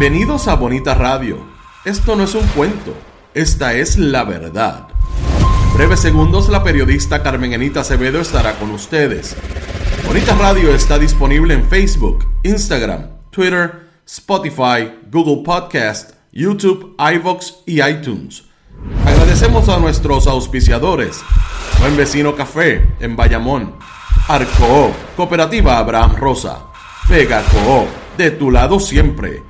Bienvenidos a Bonita Radio. Esto no es un cuento, esta es la verdad. Breves segundos la periodista Carmen Anita Acevedo estará con ustedes. Bonita Radio está disponible en Facebook, Instagram, Twitter, Spotify, Google Podcast, YouTube, iVoox y iTunes. Agradecemos a nuestros auspiciadores. Buen Vecino Café en Bayamón. Arco, Cooperativa Abraham Rosa. Vega Co, de tu lado siempre.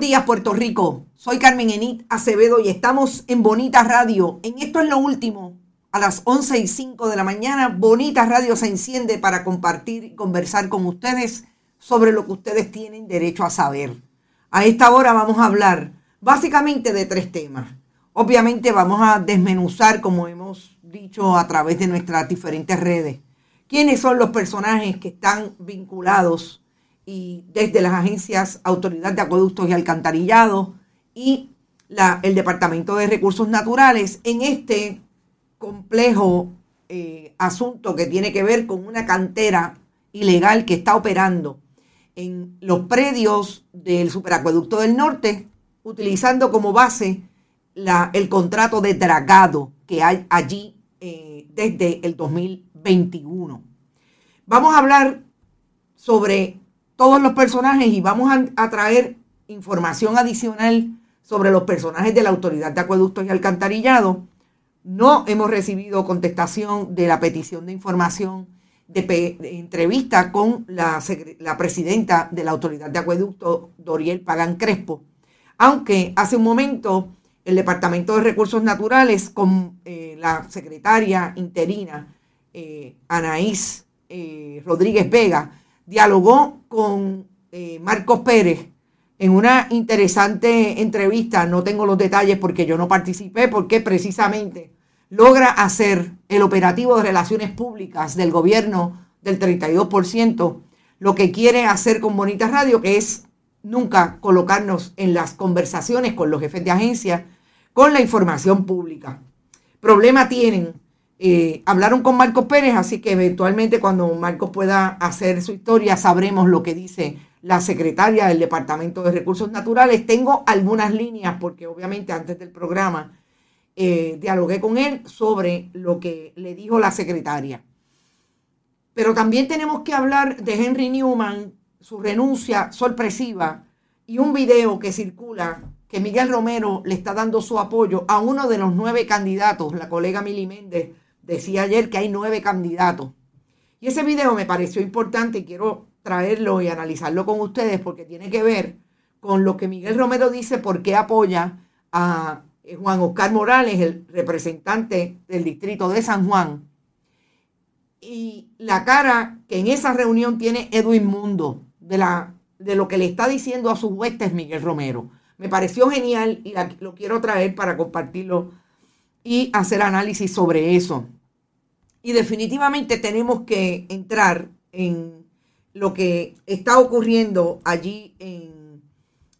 Días, Puerto Rico. Soy Carmen Enit Acevedo y estamos en Bonita Radio. En esto es lo último. A las 11 y 5 de la mañana, Bonita Radio se enciende para compartir y conversar con ustedes sobre lo que ustedes tienen derecho a saber. A esta hora vamos a hablar básicamente de tres temas. Obviamente vamos a desmenuzar, como hemos dicho a través de nuestras diferentes redes, quiénes son los personajes que están vinculados y desde las agencias Autoridad de Acueductos y Alcantarillado y la, el Departamento de Recursos Naturales en este complejo eh, asunto que tiene que ver con una cantera ilegal que está operando en los predios del superacueducto del norte, utilizando como base la, el contrato de dragado que hay allí eh, desde el 2021. Vamos a hablar sobre todos los personajes y vamos a, traer información adicional sobre los personajes de la Autoridad de Acueductos y Alcantarillado. No hemos recibido contestación de la petición de información de, entrevista con la, presidenta de la Autoridad de Acueducto, Doriel Pagan Crespo, aunque hace un momento el Departamento de Recursos Naturales con eh, la secretaria interina eh, Anaís eh, Rodríguez Vega dialogó con eh, Marcos Pérez en una interesante entrevista, no tengo los detalles porque yo no participé, porque precisamente logra hacer el operativo de relaciones públicas del gobierno del 32%, lo que quiere hacer con Bonita Radio, que es nunca colocarnos en las conversaciones con los jefes de agencia con la información pública. Problema tienen. Eh, hablaron con Marcos Pérez, así que eventualmente cuando Marcos pueda hacer su historia sabremos lo que dice la secretaria del Departamento de Recursos Naturales. Tengo algunas líneas porque obviamente antes del programa eh, dialogué con él sobre lo que le dijo la secretaria. Pero también tenemos que hablar de Henry Newman, su renuncia sorpresiva y un video que circula que Miguel Romero le está dando su apoyo a uno de los nueve candidatos. La colega Mili Méndez decía ayer que hay nueve candidatos. Y ese video me pareció importante y quiero traerlo y analizarlo con ustedes porque tiene que ver con lo que Miguel Romero dice por qué apoya a eh, Juan Oscar Morales, el representante del distrito de San Juan, y la cara que en esa reunión tiene Edwin Mundo de, la, de lo que le está diciendo a sus huestes Miguel Romero. Me pareció genial y lo quiero traer para compartirlo y hacer análisis sobre eso. Y definitivamente tenemos que entrar en lo que está ocurriendo allí en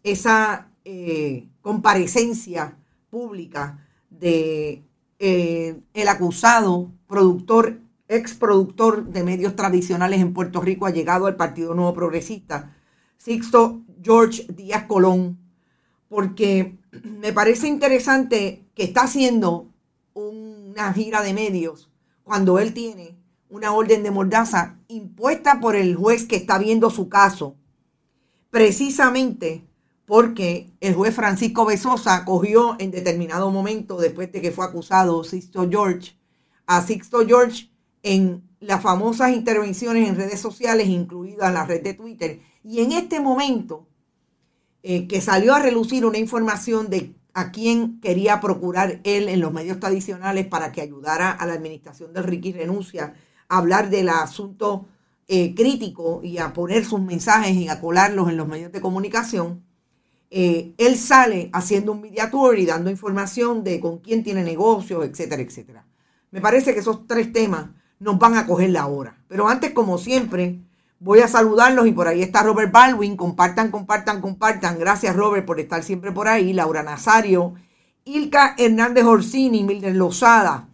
esa eh, comparecencia pública de eh, el acusado productor, ex productor de medios tradicionales en Puerto Rico, ha llegado al Partido Nuevo Progresista, Sixto George Díaz Colón, porque me parece interesante que está haciendo una gira de medios cuando él tiene una orden de mordaza impuesta por el juez que está viendo su caso, precisamente porque el juez Francisco Besosa cogió en determinado momento, después de que fue acusado Sixto George, a Sixto George en las famosas intervenciones en redes sociales, incluida la red de Twitter. Y en este momento eh, que salió a relucir una información de a quién quería procurar él en los medios tradicionales para que ayudara a la administración del Ricky Renuncia a hablar del asunto eh, crítico y a poner sus mensajes y a colarlos en los medios de comunicación eh, él sale haciendo un media tour y dando información de con quién tiene negocios, etcétera, etcétera. Me parece que esos tres temas nos van a coger la hora. Pero antes, como siempre, voy a saludarlos y por ahí está Robert Baldwin. Compartan, compartan, compartan. Gracias, Robert, por estar siempre por ahí. Laura Nazario, Ilka Hernández Orsini, Mildred Lozada,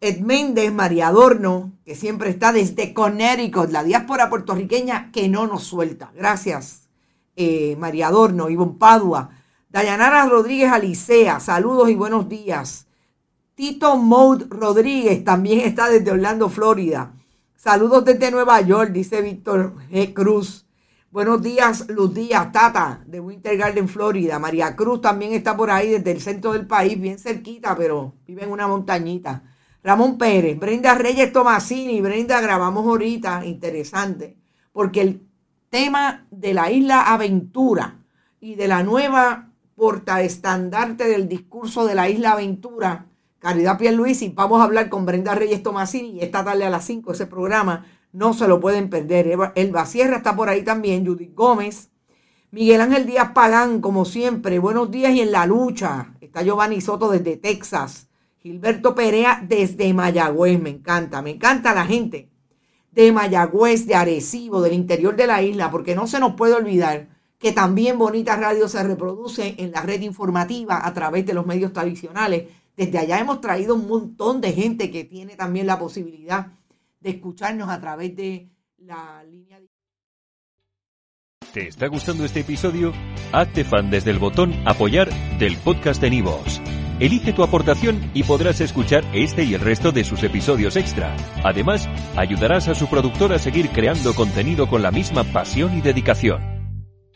Ed Méndez, María Adorno, que siempre está desde Connecticut, la diáspora puertorriqueña que no nos suelta. Gracias. Eh, María Adorno, Ivonne Padua, Dayanara Rodríguez Alicea, saludos y buenos días. Tito Maud Rodríguez también está desde Orlando, Florida. Saludos desde Nueva York, dice Víctor G. Cruz. Buenos días, Luz Díaz, Tata, de Winter Garden, Florida. María Cruz también está por ahí desde el centro del país, bien cerquita, pero vive en una montañita. Ramón Pérez, Brenda Reyes Tomasini, Brenda, grabamos ahorita, interesante, porque el tema de la isla Aventura y de la nueva portaestandarte del discurso de la isla Aventura, Caridad Pierluisi. Vamos a hablar con Brenda Reyes Tomasini y esta tarde a las 5 ese programa. No se lo pueden perder. Elba Sierra está por ahí también, Judith Gómez. Miguel Ángel Díaz Pagán, como siempre, buenos días y en la lucha. Está Giovanni Soto desde Texas. Gilberto Perea desde Mayagüez, me encanta, me encanta la gente de Mayagüez, de Arecibo, del interior de la isla, porque no se nos puede olvidar que también Bonita Radio se reproduce en la red informativa a través de los medios tradicionales. Desde allá hemos traído un montón de gente que tiene también la posibilidad de escucharnos a través de la línea. ¿Te está gustando este episodio? Hazte fan desde el botón apoyar del podcast de Nivos. Elige tu aportación y podrás escuchar este y el resto de sus episodios extra. Además, ayudarás a su productor a seguir creando contenido con la misma pasión y dedicación.